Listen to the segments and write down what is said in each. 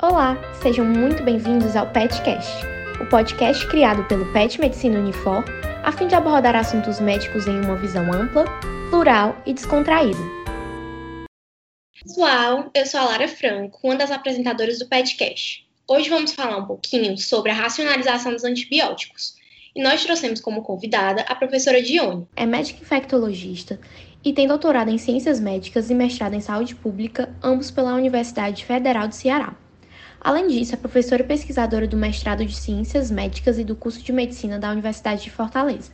Olá, sejam muito bem-vindos ao PetCast, o podcast criado pelo Pet Medicina Unifor a fim de abordar assuntos médicos em uma visão ampla, plural e descontraída. Pessoal, eu sou a Lara Franco, uma das apresentadoras do PetCast. Hoje vamos falar um pouquinho sobre a racionalização dos antibióticos. E nós trouxemos como convidada a professora Dione. É médica infectologista e tem doutorado em Ciências Médicas e mestrado em Saúde Pública, ambos pela Universidade Federal do Ceará. Além disso, é professora e pesquisadora do mestrado de Ciências Médicas e do curso de Medicina da Universidade de Fortaleza.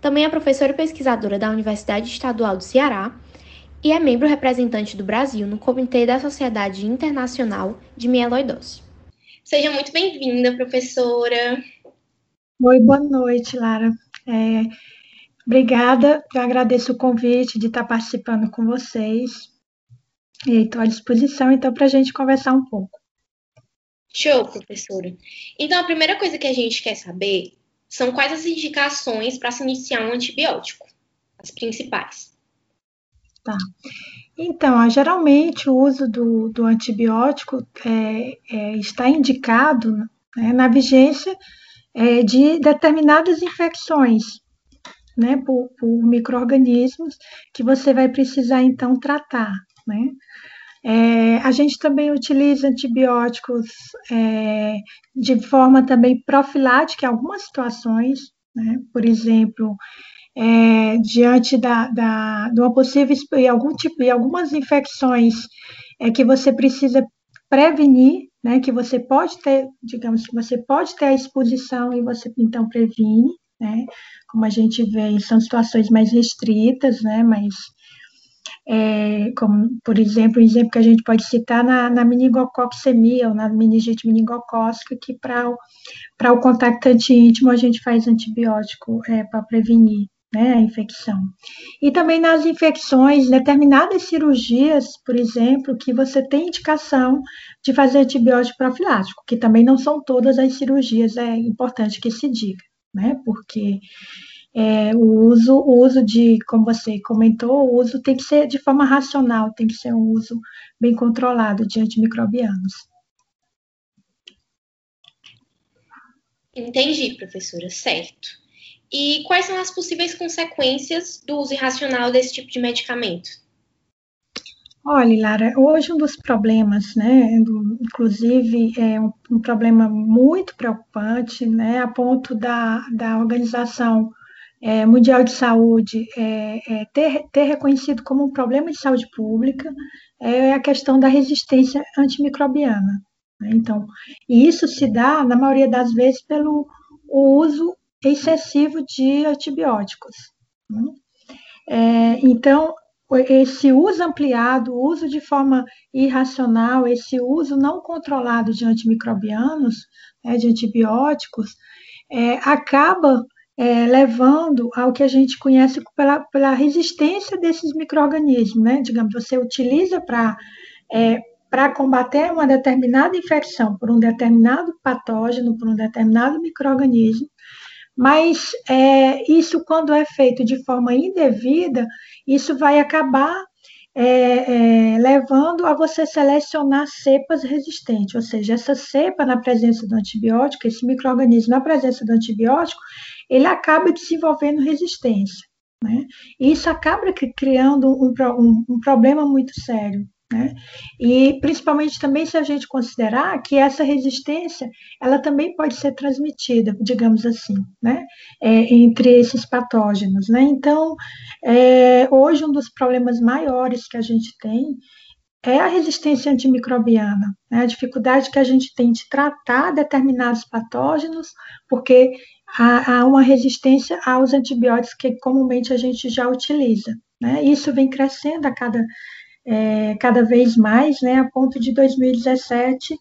Também é professora e pesquisadora da Universidade Estadual do Ceará e é membro representante do Brasil no Comitê da Sociedade Internacional de Mieloidose. Seja muito bem-vinda, professora. Oi, boa noite, Lara. É, obrigada, eu agradeço o convite de estar participando com vocês. E estou à disposição, então, para a gente conversar um pouco. Show, professora. Então, a primeira coisa que a gente quer saber são quais as indicações para se iniciar um antibiótico, as principais. Tá. Então, geralmente o uso do, do antibiótico é, é, está indicado né, na vigência é, de determinadas infecções, né, por, por micro-organismos que você vai precisar então tratar, né? É, a gente também utiliza antibióticos é, de forma também profilática em algumas situações, né? por exemplo, é, diante da, da, de uma possível algum tipo e algumas infecções é, que você precisa prevenir, né? que você pode ter, digamos que você pode ter a exposição e você então previne, né? Como a gente vê, são situações mais restritas, né? mas é, como, por exemplo, um exemplo que a gente pode citar na, na meningococcemia ou na meningite meningocócica, que para o, o contactante íntimo a gente faz antibiótico é, para prevenir né, a infecção. E também nas infecções, determinadas cirurgias, por exemplo, que você tem indicação de fazer antibiótico profilático, que também não são todas as cirurgias, é importante que se diga, né, porque é, o uso, o uso de, como você comentou, o uso tem que ser de forma racional, tem que ser um uso bem controlado de antimicrobianos. Entendi, professora, certo. E quais são as possíveis consequências do uso irracional desse tipo de medicamento? Olha, Lara, hoje um dos problemas, né, inclusive é um, um, problema muito preocupante, né, a ponto da, da organização é, Mundial de Saúde é, é, ter, ter reconhecido como um problema de saúde pública é a questão da resistência antimicrobiana. Né? Então, e isso se dá, na maioria das vezes, pelo uso excessivo de antibióticos. Né? É, então, esse uso ampliado, o uso de forma irracional, esse uso não controlado de antimicrobianos, né, de antibióticos, é, acaba é, levando ao que a gente conhece pela, pela resistência desses micro-organismos, né? Digamos, você utiliza para é, para combater uma determinada infecção por um determinado patógeno, por um determinado microorganismo, mas é, isso, quando é feito de forma indevida, isso vai acabar é, é, levando a você selecionar cepas resistentes, ou seja, essa cepa na presença do antibiótico, esse microorganismo na presença do antibiótico, ele acaba desenvolvendo resistência. Né? E isso acaba criando um, um, um problema muito sério. Né? E principalmente também se a gente considerar que essa resistência ela também pode ser transmitida, digamos assim, né? É, entre esses patógenos. Né? Então, é, hoje um dos problemas maiores que a gente tem é a resistência antimicrobiana, né? a dificuldade que a gente tem de tratar determinados patógenos, porque há, há uma resistência aos antibióticos que comumente a gente já utiliza. Né? Isso vem crescendo a cada, é, cada vez mais, né? a ponto de 2017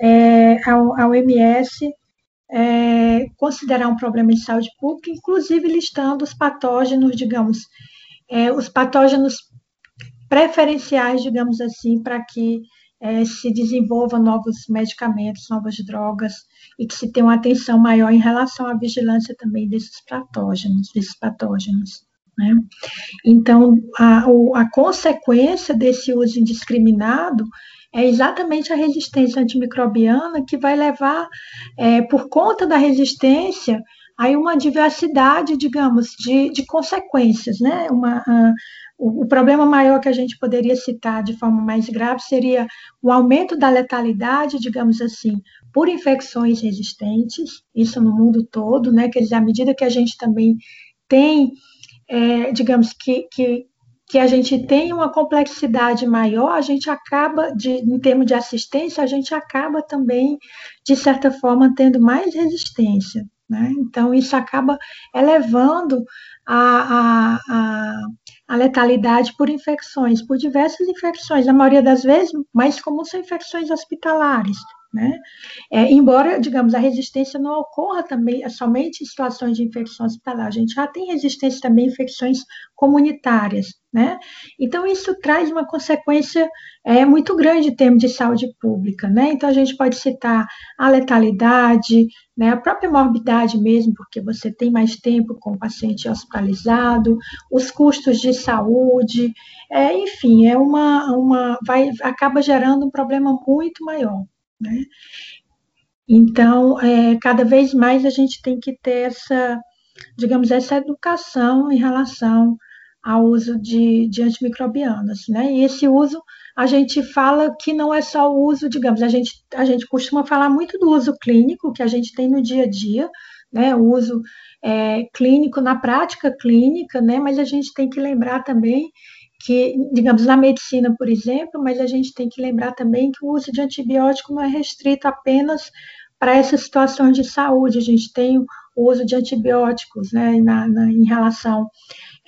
é, a, a OMS é, considerar um problema de saúde pública, inclusive listando os patógenos, digamos, é, os patógenos preferenciais, digamos assim, para que é, se desenvolva novos medicamentos, novas drogas e que se tenha uma atenção maior em relação à vigilância também desses patógenos, desses patógenos. Né? Então, a, a consequência desse uso indiscriminado é exatamente a resistência antimicrobiana que vai levar, é, por conta da resistência, aí uma diversidade, digamos, de, de consequências, né? Uma, a, o, o, problema maior que a gente poderia citar de forma mais grave seria o aumento da letalidade, digamos assim, por infecções resistentes, isso no mundo todo, né? Quer dizer, à medida que a gente também tem, é, digamos, que, que, que a gente tem uma complexidade maior, a gente acaba, de, em termos de assistência, a gente acaba também, de certa forma, tendo mais resistência. Né? Então, isso acaba elevando a, a, a, a, letalidade por infecções, por diversas infecções, a maioria das vezes, mais comum são infecções hospitalares, né? É, embora, digamos, a resistência não ocorra também somente em situações de infecção hospitalar, a gente já tem resistência também em infecções comunitárias, né? Então, isso traz uma consequência é, muito grande em termos de saúde pública, né? Então, a gente pode citar a letalidade, né, a própria morbidade mesmo, porque você tem mais tempo com o paciente hospitalizado, os custos de saúde, é, enfim, é uma, uma vai, acaba gerando um problema muito maior. Né? Então, é, cada vez mais a gente tem que ter essa, digamos, essa educação em relação ao uso de, de antimicrobianos, né? E esse uso, a gente fala que não é só o uso, digamos, a gente, a gente costuma falar muito do uso clínico que a gente tem no dia a dia, né? O uso é, clínico na prática clínica, né? Mas a gente tem que lembrar também que, digamos, na medicina, por exemplo, mas a gente tem que lembrar também que o uso de antibiótico não é restrito apenas para essas situações de saúde. A gente tem o uso de antibióticos né, na, na em relação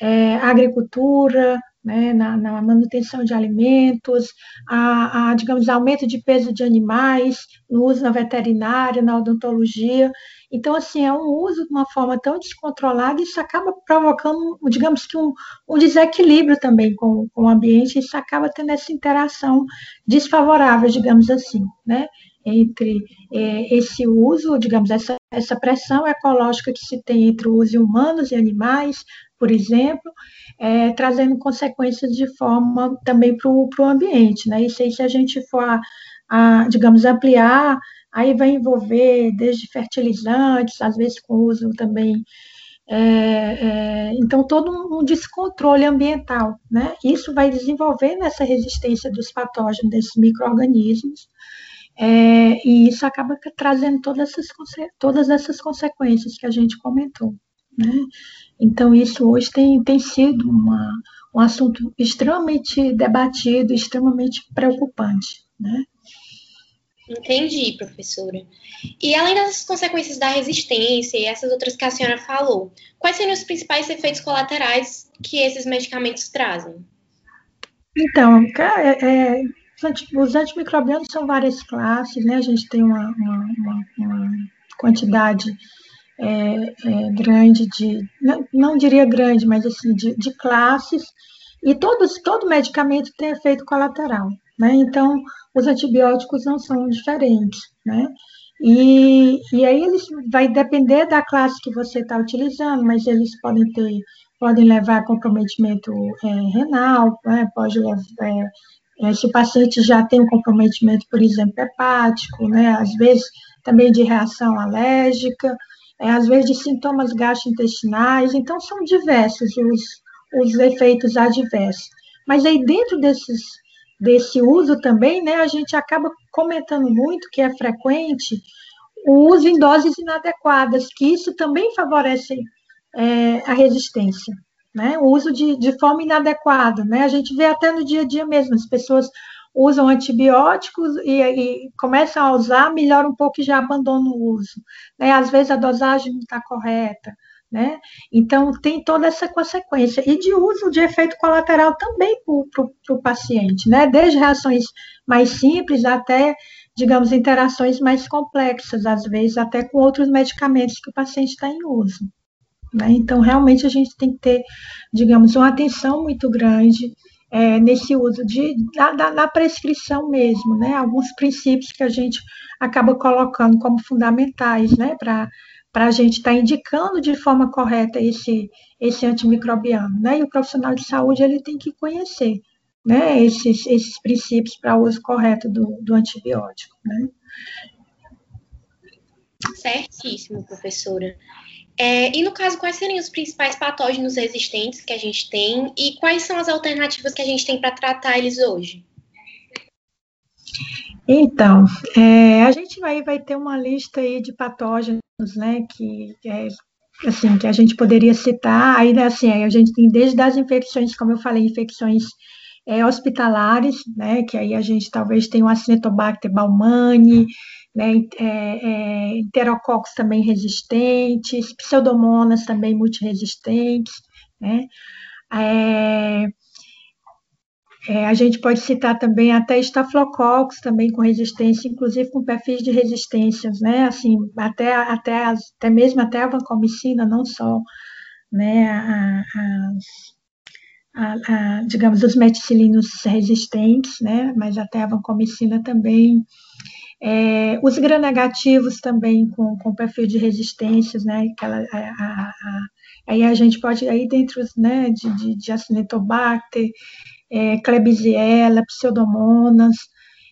é, agricultura, né, na, na, manutenção de alimentos, a, a, digamos, aumento de peso de animais, no uso na veterinária, na odontologia. Então, assim, é um uso de uma forma tão descontrolada, isso acaba provocando, digamos que, um, um desequilíbrio também com, com o ambiente, isso acaba tendo essa interação desfavorável, digamos assim, né? Entre é, esse uso, digamos, essa, essa pressão ecológica que se tem entre o uso de humanos e animais, por exemplo, é, trazendo consequências de forma também para o ambiente, né? Isso aí, se a gente for, a, a, digamos, ampliar aí vai envolver desde fertilizantes, às vezes com uso também. É, é, então, todo um descontrole ambiental, né? Isso vai desenvolvendo essa resistência dos patógenos, desses micro-organismos, é, e isso acaba trazendo todas essas, todas essas consequências que a gente comentou, né? Então, isso hoje tem, tem sido uma, um assunto extremamente debatido, extremamente preocupante, né? Entendi, professora. E além das consequências da resistência e essas outras que a senhora falou, quais seriam os principais efeitos colaterais que esses medicamentos trazem? Então, é, é, os antimicrobianos são várias classes, né? A gente tem uma, uma, uma, uma quantidade é, é, grande de, não, não, diria grande, mas assim, de, de classes, e todos, todo medicamento tem efeito colateral, né? Então, os antibióticos não são diferentes, né? E, e aí eles vai depender da classe que você está utilizando, mas eles podem ter, podem levar a comprometimento é, renal, né? pode levar, é, é, se o paciente já tem um comprometimento, por exemplo, hepático, né? Às vezes também de reação alérgica, é, às vezes de sintomas gastrointestinais, então são diversos os, os efeitos adversos. Mas aí dentro desses desse uso também, né, a gente acaba comentando muito que é frequente o uso em doses inadequadas, que isso também favorece é, a resistência, né? O uso de, de forma inadequada, né? A gente vê até no dia a dia mesmo, as pessoas usam antibióticos e, e começam a usar, melhora um pouco e já abandonam o uso. Né? Às vezes a dosagem não está correta, né? Então, tem toda essa consequência. E de uso de efeito colateral também para o paciente, né? Desde reações mais simples até, digamos, interações mais complexas, às vezes até com outros medicamentos que o paciente está em uso. Né? Então, realmente, a gente tem que ter, digamos, uma atenção muito grande é, nesse uso de, da, da, prescrição mesmo, né? Alguns princípios que a gente acaba colocando como fundamentais, né? Para para a gente estar tá indicando de forma correta esse, esse antimicrobiano, né? E o profissional de saúde ele tem que conhecer, né? Esses, esses princípios para o uso correto do, do antibiótico, né? Certíssimo, professora. É, e no caso, quais seriam os principais patógenos resistentes que a gente tem e quais são as alternativas que a gente tem para tratar eles hoje? Então, é, a gente vai, vai ter uma lista aí de patógenos, né, que é, assim, que a gente poderia citar, aí, assim, aí a gente tem desde as infecções, como eu falei, infecções é, hospitalares, né, que aí a gente talvez tenha o Acinetobacter baumani, né, é, é, enterococos também resistentes, pseudomonas também multiresistentes, né, é, é, a gente pode citar também até estafilococcus também com resistência, inclusive com perfis de resistências, né, assim, até, até, até mesmo até a vancomicina, não só, né, as a, a, digamos, os meticilinos resistentes, né, mas até a vancomicina também. É, os gram-negativos também com, com perfil de resistências, né, aquela, a, aí a gente pode, aí dentro né, de, de, de Acinetobacter, é, Klebsiella, Pseudomonas,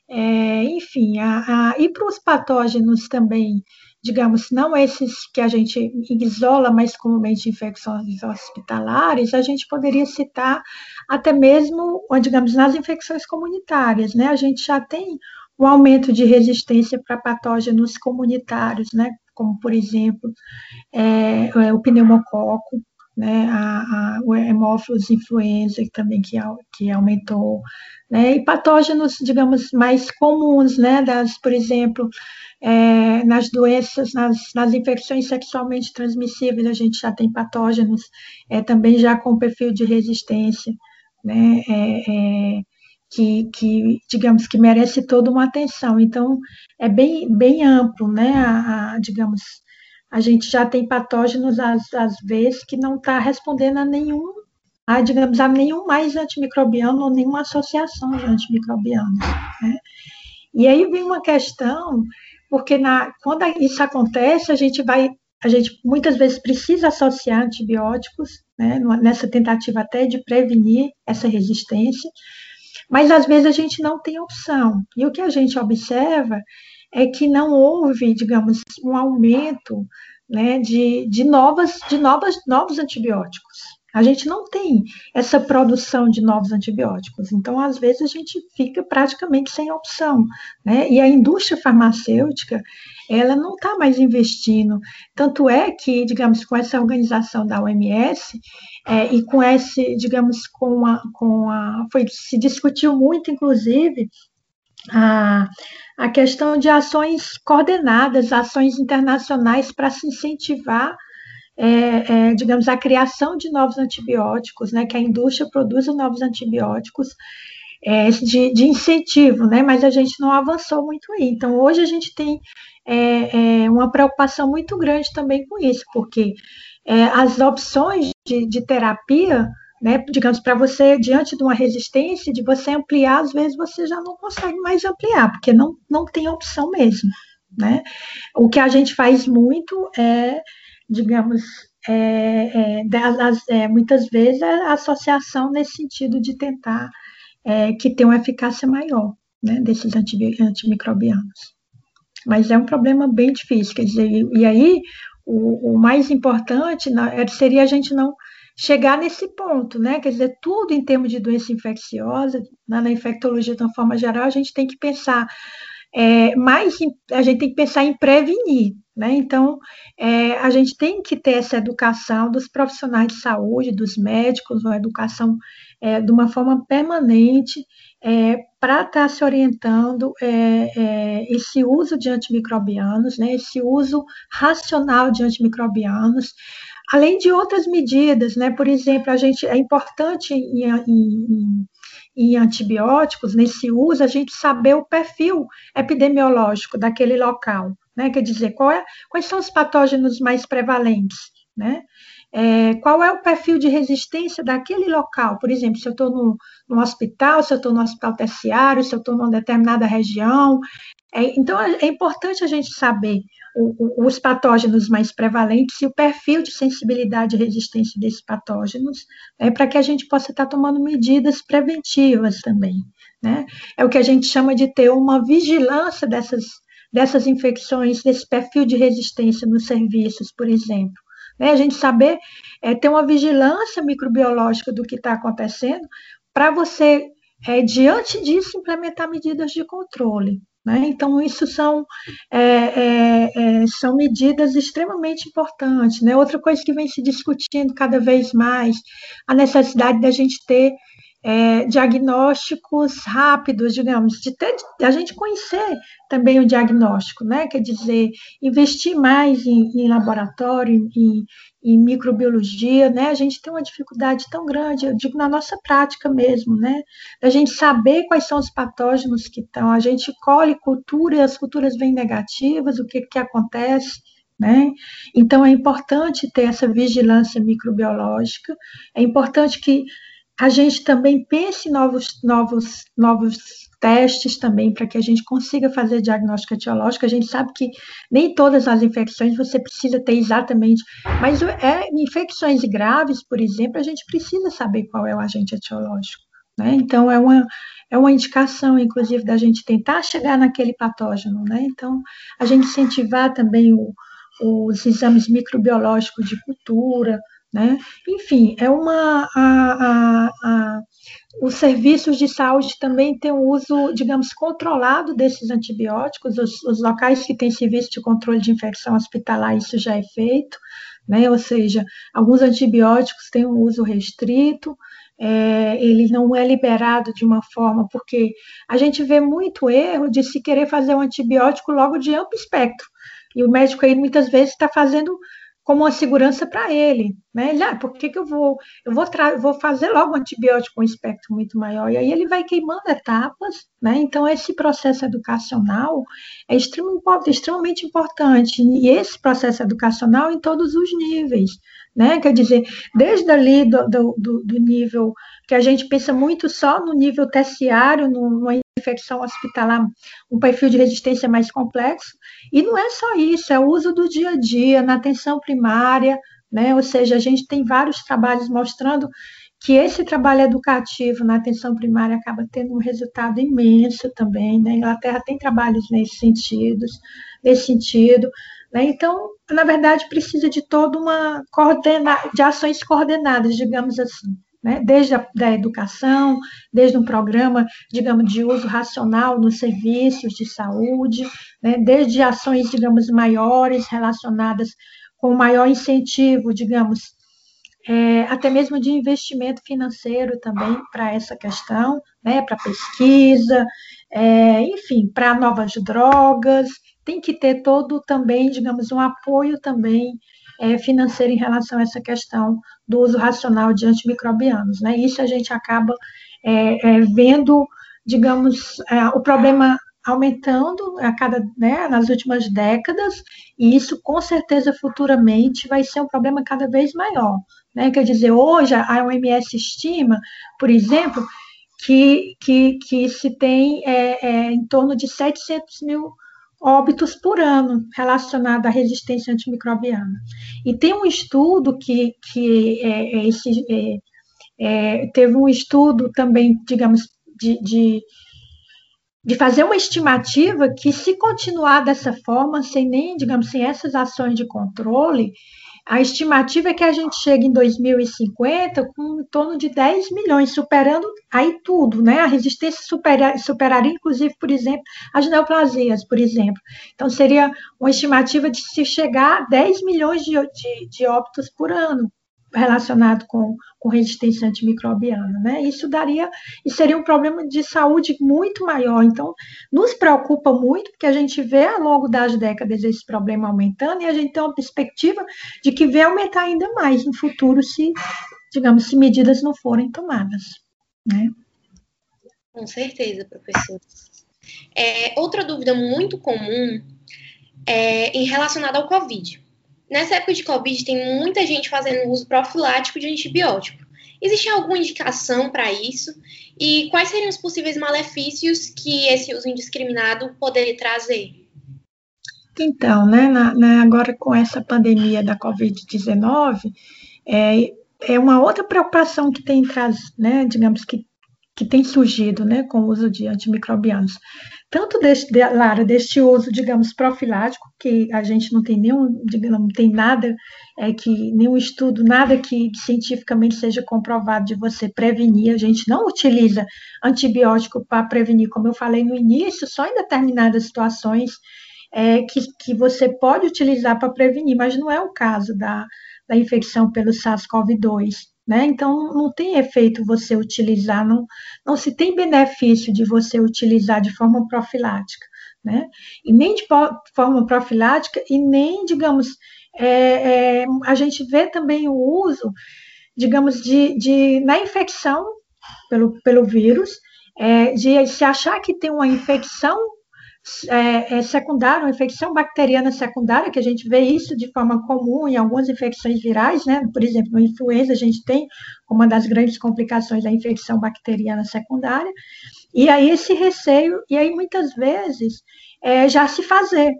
é, enfim, a, a, e para os patógenos também digamos, não esses que a gente isola mais comumente infecções hospitalares, a gente poderia citar até mesmo, digamos, nas infecções comunitárias, né? A gente já tem um aumento de resistência para patógenos comunitários, né? Como, por exemplo, é, é o pneumococo, né, a, a, o hemófilos influenza também que, que aumentou, né, e patógenos, digamos, mais comuns, né, das, por exemplo, é, nas doenças, nas, nas, infecções sexualmente transmissíveis, a gente já tem patógenos é, também já com perfil de resistência, né, é, é, que, que, digamos, que merece toda uma atenção. Então, é bem, bem amplo, né, a, a digamos, a gente já tem patógenos, às, às vezes, que não está respondendo a nenhum, a, digamos, a nenhum mais antimicrobiano ou nenhuma associação de antimicrobianos, né. E aí vem uma questão porque na, quando isso acontece, a gente vai, a gente muitas vezes precisa associar antibióticos, né, nessa tentativa até de prevenir essa resistência, mas às vezes a gente não tem opção. E o que a gente observa é que não houve, digamos, um aumento né, de, de, novas, de novas, novos antibióticos. A gente não tem essa produção de novos antibióticos, então às vezes a gente fica praticamente sem opção, né? E a indústria farmacêutica, ela não está mais investindo. Tanto é que, digamos, com essa organização da OMS é, e com esse, digamos, com a, com a, foi se discutiu muito, inclusive, a, a questão de ações coordenadas, ações internacionais para se incentivar é, é, digamos, a criação de novos antibióticos, né, que a indústria produza novos antibióticos é, de, de, incentivo, né, mas a gente não avançou muito aí. Então, hoje a gente tem é, é, uma preocupação muito grande também com isso, porque é, as opções de, de terapia, né, digamos, para você, diante de uma resistência, de você ampliar, às vezes você já não consegue mais ampliar, porque não, não tem opção mesmo. Né? O que a gente faz muito é digamos, é, é, das, é, muitas vezes a associação nesse sentido de tentar é, que tenha uma eficácia maior né, desses antimicrobianos. Mas é um problema bem difícil, quer dizer, e, e aí o, o, mais importante é, seria a gente não chegar nesse ponto, né? Quer dizer, tudo em termos de doença infecciosa, na, na infectologia de uma forma geral, a gente tem que pensar é, mais, a gente tem que pensar em prevenir, né? Então, é, a gente tem que ter essa educação dos profissionais de saúde, dos médicos, uma educação é, de uma forma permanente é, para estar tá se orientando é, é, esse uso de antimicrobianos, né? esse uso racional de antimicrobianos, além de outras medidas, né? Por exemplo, a gente é importante em, em, em antibióticos, nesse uso, a gente saber o perfil epidemiológico daquele local né? Quer dizer, é, quais são os patógenos mais prevalentes, né? É, qual é o perfil de resistência daquele local? Por exemplo, se eu estou no, hospital, se eu estou no hospital terciário, se eu estou numa determinada região. É, então, é, é importante a gente saber o, os patógenos mais prevalentes e o perfil de sensibilidade e resistência desses patógenos, é para que a gente possa estar tomando medidas preventivas também. Né? É o que a gente chama de ter uma vigilância dessas, dessas infecções, desse perfil de resistência nos serviços, por exemplo. Né? A gente saber é, ter uma vigilância microbiológica do que está acontecendo, para você, é, diante disso, implementar medidas de controle. Né? Então, isso são, é, é, é, são medidas extremamente importantes. Né? Outra coisa que vem se discutindo cada vez mais, a necessidade da gente ter é, diagnósticos rápidos, digamos, de ter, a gente conhecer também o diagnóstico, né? Quer dizer, investir mais em, em laboratório, em, em, microbiologia, né? A gente tem uma dificuldade tão grande, eu digo na nossa prática mesmo, né? A gente saber quais são os patógenos que estão, a gente colhe cultura e as culturas vêm negativas, o que, que acontece, né? Então, é importante ter essa vigilância microbiológica, é importante que a gente também pense novos, novos, novos testes também para que a gente consiga fazer diagnóstico etiológico. A gente sabe que nem todas as infecções você precisa ter exatamente, mas é, infecções graves, por exemplo, a gente precisa saber qual é o agente etiológico. Né? Então, é uma, é uma indicação, inclusive, da gente tentar chegar naquele patógeno. Né? Então, a gente incentivar também o, os exames microbiológicos de cultura, né? Enfim, é uma. A, a, a, os serviços de saúde também têm um uso, digamos, controlado desses antibióticos. Os, os locais que têm serviço de controle de infecção hospitalar, isso já é feito, né? ou seja, alguns antibióticos têm um uso restrito, é, ele não é liberado de uma forma, porque a gente vê muito erro de se querer fazer um antibiótico logo de amplo espectro. E o médico aí muitas vezes está fazendo como uma segurança para ele, né? Ele, ah, por que, que eu vou, eu vou, vou fazer logo um antibiótico com um espectro muito maior, e aí ele vai queimando etapas, né? Então, esse processo educacional é extremamente, extremamente importante, e esse processo educacional em todos os níveis, né? Quer dizer, desde ali do, do, do nível que a gente pensa muito só no nível terciário, numa infecção hospitalar, um perfil de resistência mais complexo, e não é só isso, é o uso do dia a dia, na atenção primária, né? Ou seja, a gente tem vários trabalhos mostrando que esse trabalho educativo na atenção primária acaba tendo um resultado imenso também, né? Inglaterra tem trabalhos nesse sentido, nesse sentido, né? Então, na verdade, precisa de toda uma coordena de ações coordenadas, digamos assim né, desde a da educação, desde um programa, digamos, de uso racional nos serviços de saúde, né, desde ações, digamos, maiores relacionadas com maior incentivo, digamos, é, até mesmo de investimento financeiro também para essa questão, né, para pesquisa, é, enfim, para novas drogas, tem que ter todo também, digamos, um apoio também é, financeiro em relação a essa questão do uso racional de antimicrobianos. Né? Isso a gente acaba é, é, vendo, digamos, é, o problema aumentando a cada, né, nas últimas décadas, e isso com certeza futuramente vai ser um problema cada vez maior. Né? Quer dizer, hoje a OMS estima, por exemplo, que, que, que se tem é, é, em torno de 700 mil óbitos por ano relacionado à resistência antimicrobiana. E tem um estudo que, que é, é esse, é, é, teve um estudo também, digamos, de, de, de, fazer uma estimativa que se continuar dessa forma, sem nem, digamos, sem essas ações de controle, a estimativa é que a gente chegue em 2050 com em torno de 10 milhões, superando aí tudo, né? A resistência supera, superaria, inclusive, por exemplo, as neoplasias, por exemplo. Então, seria uma estimativa de se chegar a 10 milhões de, de, de óbitos por ano relacionado com, com resistência antimicrobiana, né? Isso daria, e seria um problema de saúde muito maior. Então, nos preocupa muito, porque a gente vê ao longo das décadas esse problema aumentando e a gente tem uma perspectiva de que vai aumentar ainda mais no futuro se, digamos, se medidas não forem tomadas, né? Com certeza, professor. É, outra dúvida muito comum é em relacionada ao Covid. Nessa época de Covid, tem muita gente fazendo uso profilático de antibiótico. Existe alguma indicação para isso? E quais seriam os possíveis malefícios que esse uso indiscriminado poderia trazer? Então, né, na, na, agora com essa pandemia da Covid-19, é, é uma outra preocupação que tem né, digamos que, que tem surgido, né, com o uso de antimicrobianos. Tanto deste, de, Lara, deste uso, digamos, profilático, que a gente não tem nenhum, digamos, não tem nada, é, que nenhum estudo, nada que cientificamente seja comprovado de você prevenir, a gente não utiliza antibiótico para prevenir, como eu falei no início, só em determinadas situações é, que, que você pode utilizar para prevenir, mas não é o caso da, da infecção pelo SARS-CoV-2. Né? Então, não tem efeito você utilizar, não, não se tem benefício de você utilizar de forma profilática, né? E nem de forma profilática, e nem, digamos, é, é, a gente vê também o uso, digamos, de, de na infecção pelo, pelo vírus, é, de se achar que tem uma infecção é, é secundária, uma infecção bacteriana secundária, que a gente vê isso de forma comum em algumas infecções virais, né? Por exemplo, no influenza a gente tem uma das grandes complicações a infecção bacteriana secundária, e aí esse receio, e aí muitas vezes é, já se fazer,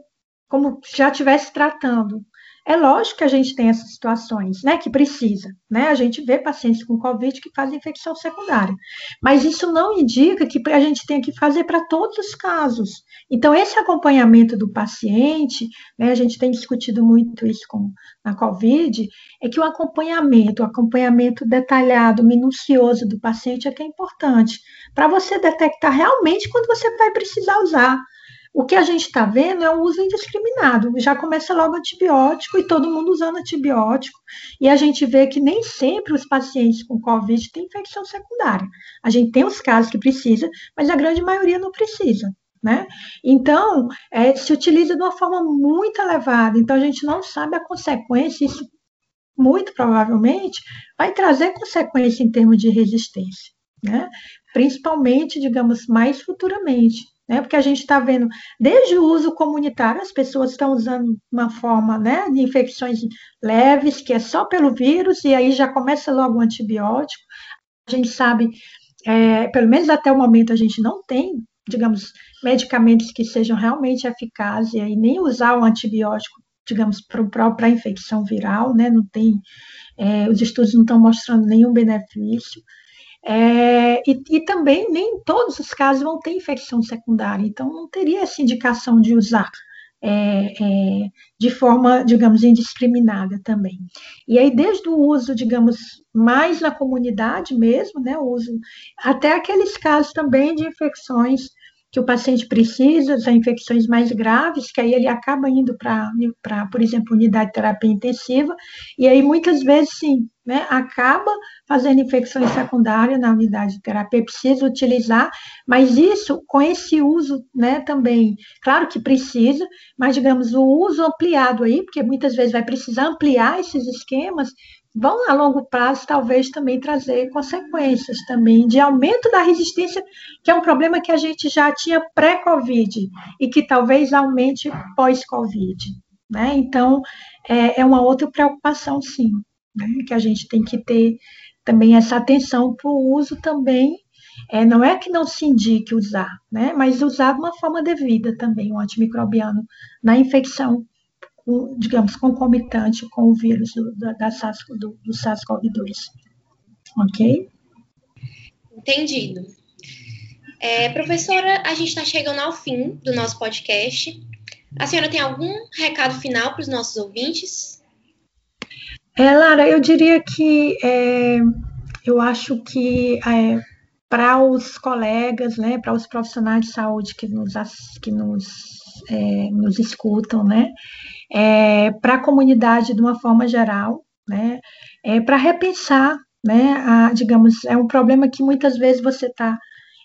como já estivesse tratando, é lógico que a gente tem essas situações, né, que precisa, né? A gente vê pacientes com COVID que fazem infecção secundária, mas isso não indica que a gente tem que fazer para todos os casos. Então, esse acompanhamento do paciente, né, a gente tem discutido muito isso com na COVID, é que o acompanhamento, o acompanhamento detalhado, minucioso do paciente é que é importante, para você detectar realmente quando você vai precisar usar o que a gente está vendo é o uso indiscriminado. Já começa logo antibiótico e todo mundo usando antibiótico. E a gente vê que nem sempre os pacientes com Covid têm infecção secundária. A gente tem os casos que precisa, mas a grande maioria não precisa. Né? Então, é, se utiliza de uma forma muito elevada. Então, a gente não sabe a consequência, isso muito provavelmente vai trazer consequência em termos de resistência, né? principalmente, digamos, mais futuramente né? Porque a gente está vendo, desde o uso comunitário, as pessoas estão usando uma forma né, de infecções leves, que é só pelo vírus, e aí já começa logo o antibiótico. A gente sabe, é, pelo menos até o momento, a gente não tem, digamos, medicamentos que sejam realmente eficazes, e aí nem usar o antibiótico, digamos, para a infecção viral, né? Não tem, é, os estudos não estão mostrando nenhum benefício. É, e, e, também nem todos os casos vão ter infecção secundária, então não teria essa indicação de usar é, é, de forma, digamos, indiscriminada também. E aí, desde o uso, digamos, mais na comunidade mesmo, né, o uso, até aqueles casos também de infecções que o paciente precisa, as infecções mais graves, que aí ele acaba indo para, por exemplo, unidade de terapia intensiva, e aí muitas vezes, sim, né, acaba fazendo infecções secundárias na unidade de terapia, precisa utilizar, mas isso, com esse uso, né, também, claro que precisa, mas, digamos, o uso ampliado aí, porque muitas vezes vai precisar ampliar esses esquemas, vão a longo prazo talvez também trazer consequências também de aumento da resistência, que é um problema que a gente já tinha pré-Covid e que talvez aumente pós-Covid. Né? Então, é, é, uma outra preocupação, sim, né? que a gente tem que ter também essa atenção para o uso também. É, não é que não se indique usar, né? mas usar de uma forma devida também, o antimicrobiano na infecção digamos, concomitante com o vírus do, da SARS, do, do SARS-CoV-2. Ok? Entendido. É, professora, a gente está chegando ao fim do nosso podcast. A senhora tem algum recado final para os nossos ouvintes? É, Lara, eu diria que é, eu acho que é, para os colegas, né, para os profissionais de saúde que nos, que nos, é, nos escutam, né, é, para a comunidade de uma forma geral, né, é, para repensar, né, a, digamos, é um problema que muitas vezes você está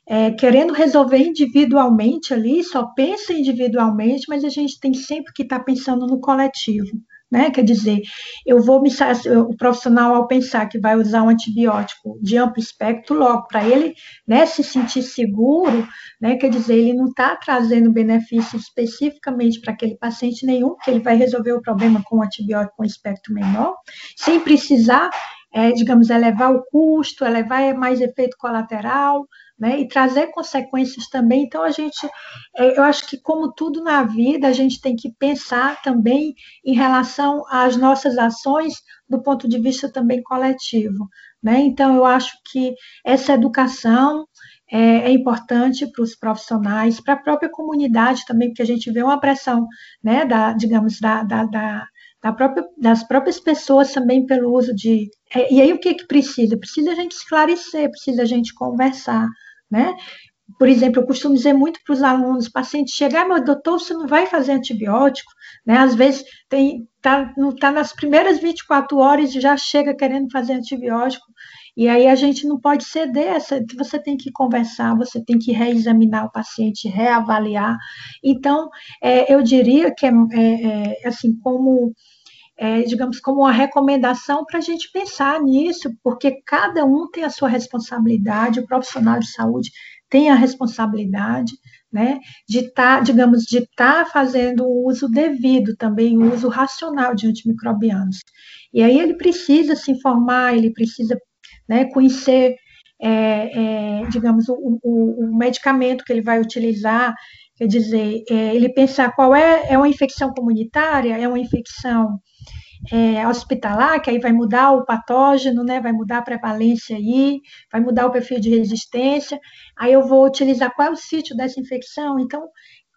é, querendo resolver individualmente ali, só pensa individualmente, mas a gente tem sempre que estar tá pensando no coletivo. Né? Quer dizer, eu vou me o profissional ao pensar que vai usar um antibiótico de amplo espectro, logo para ele, né, se sentir seguro, né? Quer dizer, ele não está trazendo benefício especificamente para aquele paciente nenhum, que ele vai resolver o problema com um antibiótico com espectro menor, sem precisar, é, digamos, elevar o custo, elevar mais efeito colateral, né, e trazer consequências também. Então, a gente, é, eu acho que, como tudo na vida, a gente tem que pensar também em relação às nossas ações do ponto de vista também coletivo. Né? Então, eu acho que essa educação é, é importante para os profissionais, para a própria comunidade também, porque a gente vê uma pressão, né, da, digamos, da, da, da própria, das próprias pessoas também pelo uso de. É, e aí o que, que precisa? Precisa a gente esclarecer, precisa a gente conversar, né? Por exemplo, eu costumo dizer muito para os alunos, pacientes, chegar, meu doutor, você não vai fazer antibiótico, né? Às vezes tem, tá, não está nas primeiras 24 horas e já chega querendo fazer antibiótico. E aí a gente não pode ceder, essa, você tem que conversar, você tem que reexaminar o paciente, reavaliar. Então, é, eu diria que é, é, é assim, como é, digamos, como uma recomendação para a gente pensar nisso, porque cada um tem a sua responsabilidade, o profissional de saúde tem a responsabilidade, né, de estar, tá, digamos, de estar tá fazendo o uso devido também, o uso racional de antimicrobianos. E aí ele precisa se informar, ele precisa né, conhecer, é, é, digamos, o, o, o, medicamento que ele vai utilizar, quer dizer, é, ele pensar qual é, é uma infecção comunitária, é uma infecção é, hospitalar, que aí vai mudar o patógeno, né, vai mudar a prevalência aí, vai mudar o perfil de resistência, aí eu vou utilizar qual é o sítio dessa infecção, então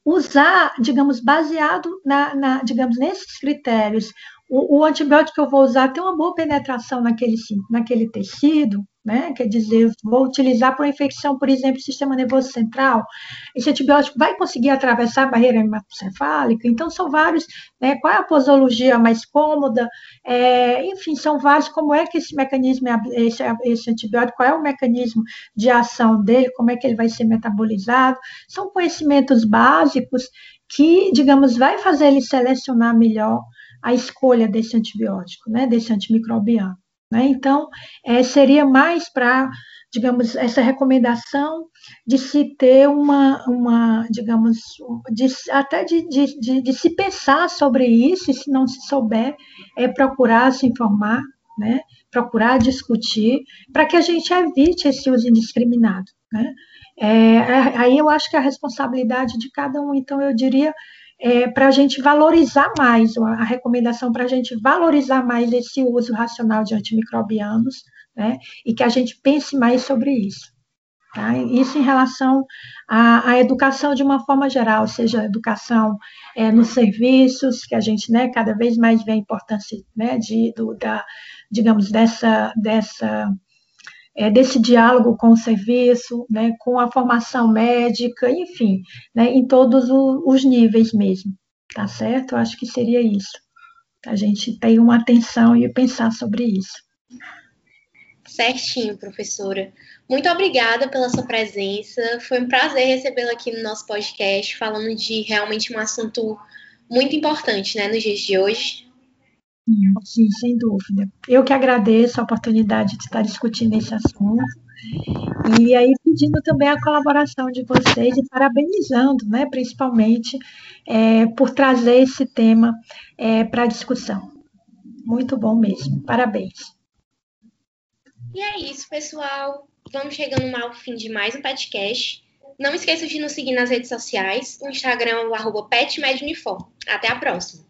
usar, digamos, baseado na, na digamos, nesses critérios, o, o, antibiótico que eu vou usar tem uma boa penetração naquele, naquele tecido, né? Quer dizer, vou utilizar para uma infecção, por exemplo, sistema nervoso central. Esse antibiótico vai conseguir atravessar a barreira hematocefálica? Então, são vários, né? Qual é a posologia mais cômoda? É, enfim, são vários. Como é que esse mecanismo, esse, esse antibiótico, qual é o mecanismo de ação dele? Como é que ele vai ser metabolizado? São conhecimentos básicos que, digamos, vai fazer ele selecionar melhor a escolha desse antibiótico, né, desse antimicrobiano. Né? Então, é, seria mais para, digamos, essa recomendação de se ter uma, uma digamos, de, até de, de, de, se pensar sobre isso, e se não se souber, é procurar se informar, né? procurar discutir, para que a gente evite esse uso indiscriminado. Né? É, aí eu acho que a responsabilidade de cada um, então eu diria é, para a gente valorizar mais, a recomendação para a gente valorizar mais esse uso racional de antimicrobianos, né, e que a gente pense mais sobre isso. Tá? Isso em relação à, à, educação de uma forma geral, seja educação é, nos serviços, que a gente né, cada vez mais vê a importância né, de, do, da, digamos, dessa, dessa é, desse diálogo com o serviço, né, com a formação médica, enfim, né, em todos o, os níveis mesmo, tá certo? Eu acho que seria isso. A gente ter uma atenção e pensar sobre isso. Certinho, professora. Muito obrigada pela sua presença. Foi um prazer recebê-la aqui no nosso podcast, falando de realmente um assunto muito importante, né, nos dias de hoje. Sim, sem dúvida. Eu que agradeço a oportunidade de estar discutindo esse assunto. E aí pedindo também a colaboração de vocês e parabenizando, né, principalmente, é, por trazer esse tema é, para a discussão. Muito bom mesmo. Parabéns. E é isso, pessoal. Vamos chegando ao fim de mais um podcast. Não esqueça de nos seguir nas redes sociais. O Instagram é o arroba Até a próxima.